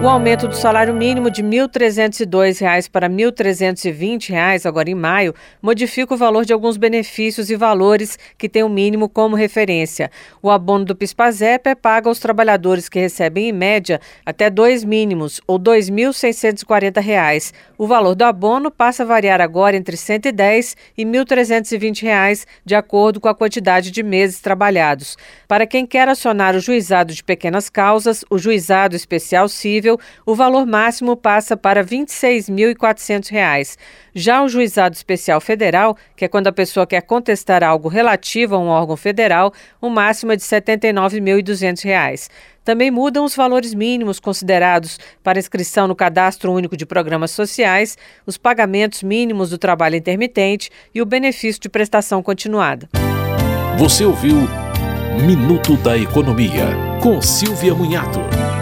O aumento do salário mínimo de R$ 1.302 para R$ 1.320 agora em maio modifica o valor de alguns benefícios e valores que têm o mínimo como referência. O abono do PIS/PASEP é pago aos trabalhadores que recebem em média até dois mínimos ou R$ 2.640. O valor do abono passa a variar agora entre R$ 110 e R$ 1.320 de acordo com a quantidade de meses trabalhados. Para quem quer acionar o juizado de pequenas causas, o juizado especial civil o valor máximo passa para R$ 26.400. Já o juizado especial federal, que é quando a pessoa quer contestar algo relativo a um órgão federal, o máximo é de R$ 79.200. Também mudam os valores mínimos considerados para inscrição no Cadastro Único de Programas Sociais, os pagamentos mínimos do trabalho intermitente e o benefício de prestação continuada. Você ouviu Minuto da Economia, com Silvia Munhato.